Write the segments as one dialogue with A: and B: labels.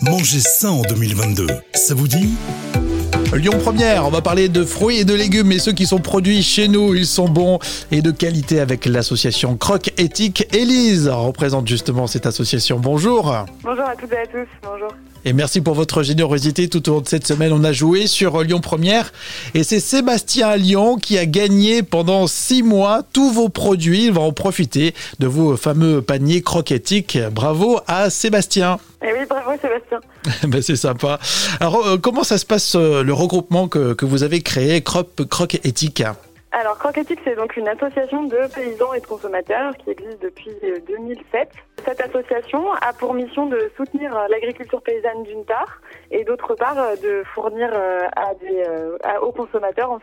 A: Manger sain en 2022, ça vous dit
B: Lyon Première, on va parler de fruits et de légumes, mais ceux qui sont produits chez nous, ils sont bons et de qualité avec l'association Croque Éthique. Élise représente justement cette association. Bonjour.
C: Bonjour à toutes et à tous. Bonjour.
B: Et merci pour votre générosité tout au long de cette semaine. On a joué sur Lyon Première et c'est Sébastien à Lyon qui a gagné pendant six mois tous vos produits. Il va en profiter de vos fameux paniers Croque Éthique. Bravo à Sébastien.
C: Et eh oui, bravo Sébastien.
B: ben, c'est sympa. Alors, euh, comment ça se passe euh, le regroupement que, que vous avez créé, Croque Éthique?
C: Alors, Croquetique, c'est donc une association de paysans et de consommateurs qui existe depuis 2007. Euh, Cette association a pour mission de soutenir l'agriculture paysanne d'une part et d'autre part de fournir aux consommateurs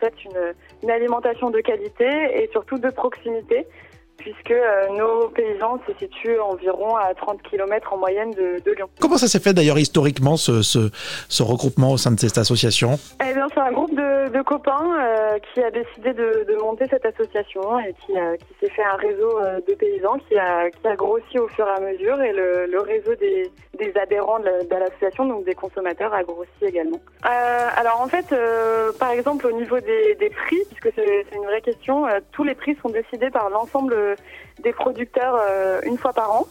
C: une alimentation de qualité et surtout de proximité puisque euh, nos paysans se situent environ à 30 km en moyenne de, Lyon.
B: Comment ça s'est fait d'ailleurs historiquement ce, ce, regroupement au sein de cette association?
C: Eh bien, c'est un groupe de, copains euh, qui a décidé de, monter cette association et qui, qui s'est fait un réseau euh, de paysans qui a, qui a grossi au fur et à mesure et le, le réseau des, des adhérents de l'association, donc des consommateurs, a grossi également. alors en fait, par exemple au niveau des, des prix, puisque c'est une vraie question, tous les prix sont décidés par l'ensemble des producteurs euh, une fois par an.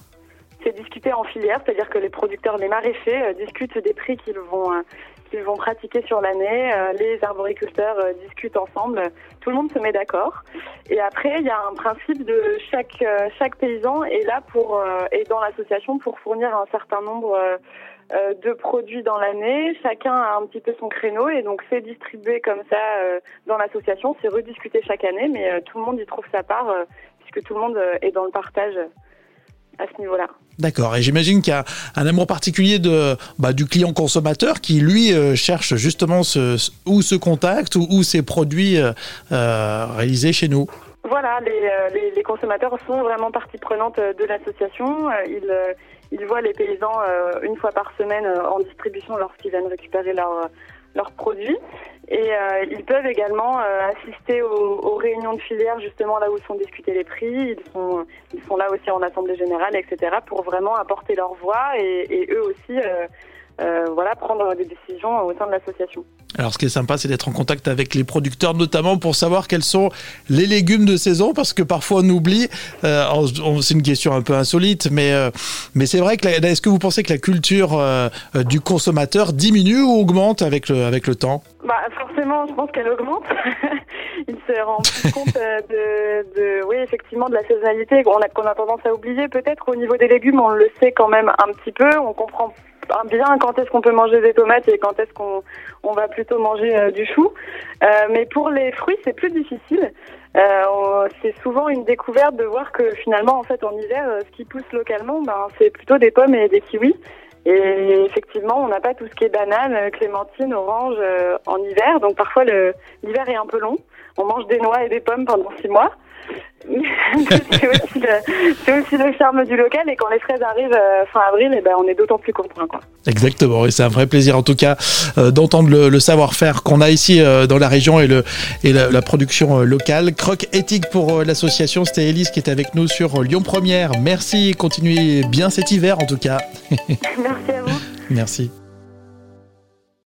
C: C'est discuté en filière, c'est-à-dire que les producteurs, les maraîchers euh, discutent des prix qu'ils vont euh, qu'ils vont pratiquer sur l'année. les arboriculteurs discutent ensemble. Tout le monde se met d'accord. Et après, il y a un principe de chaque chaque paysan est là pour est dans l'association pour fournir un certain nombre de produits dans l'année. Chacun a un petit peu son créneau et donc c'est distribué comme ça dans l'association. C'est rediscuté chaque année, mais tout le monde y trouve sa part que tout le monde euh, est dans le partage à ce niveau-là.
B: D'accord. Et j'imagine qu'il y a un amour particulier de, bah, du client consommateur qui, lui, euh, cherche justement ce, où ce contact ou où ces produits euh, réalisés chez nous.
C: Voilà, les, les, consommateurs sont vraiment partie prenante de l'association. Ils, ils voient les paysans une fois par semaine en distribution lorsqu'ils viennent récupérer leurs leurs produits. Et euh, ils peuvent également euh, assister aux, aux, réunions de filière, justement là où sont discutés les prix. Ils sont, ils sont là aussi en assemblée générale, etc., pour vraiment apporter leur voix et, et eux aussi, euh, euh voilà, prendre des décisions au sein de l'association.
B: Alors, ce qui est sympa, c'est d'être en contact avec les producteurs, notamment pour savoir quels sont les légumes de saison, parce que parfois on oublie. Euh, c'est une question un peu insolite, mais euh, mais c'est vrai que est-ce que vous pensez que la culture euh, du consommateur diminue ou augmente avec le avec le temps?
C: Bah forcément, je pense qu'elle augmente. Il se rend plus compte de, de, oui effectivement de la saisonnalité qu'on a qu'on a tendance à oublier. Peut-être au niveau des légumes, on le sait quand même un petit peu. On comprend bien quand est-ce qu'on peut manger des tomates et quand est-ce qu'on on va plutôt manger euh, du chou. Euh, mais pour les fruits, c'est plus difficile. Euh, c'est souvent une découverte de voir que finalement, en fait, en hiver, ce qui pousse localement, ben, c'est plutôt des pommes et des kiwis. Et effectivement, on n'a pas tout ce qui est banane, clémentine, orange en hiver. Donc parfois, l'hiver est un peu long. On mange des noix et des pommes pendant six mois. C'est aussi, le charme du local et quand les fraises arrivent euh, fin avril, et eh ben on est d'autant plus content. Quoi.
B: Exactement, et c'est un vrai plaisir en tout cas euh, d'entendre le, savoir-faire qu'on a ici euh, dans la région et, le, et la, production locale. Croque éthique pour l'association, c'était Elise qui était avec nous sur Lyon Première. Merci, continuez bien cet hiver en tout cas.
C: Merci à vous.
B: Merci.